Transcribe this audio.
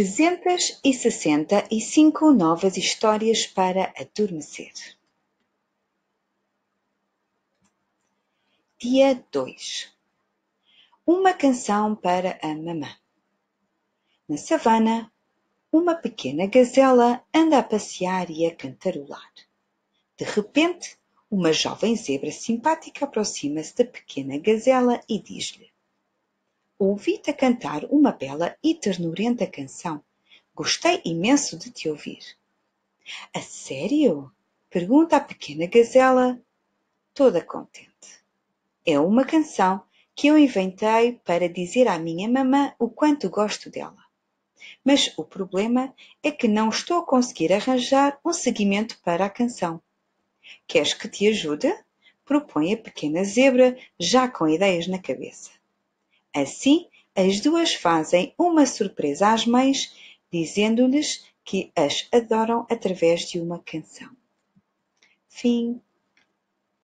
trezentas e sessenta e cinco novas histórias para adormecer. Dia 2 Uma canção para a mamã. Na savana, uma pequena gazela anda a passear e a cantarolar. De repente, uma jovem zebra simpática aproxima-se da pequena gazela e diz-lhe: Ouvi-te a cantar uma bela e ternurenta canção. Gostei imenso de te ouvir. A sério? Pergunta a pequena gazela, toda contente. É uma canção que eu inventei para dizer à minha mamã o quanto gosto dela. Mas o problema é que não estou a conseguir arranjar um seguimento para a canção. Queres que te ajude? Propõe a pequena zebra, já com ideias na cabeça. Assim, as duas fazem uma surpresa às mães, dizendo-lhes que as adoram através de uma canção. Fim.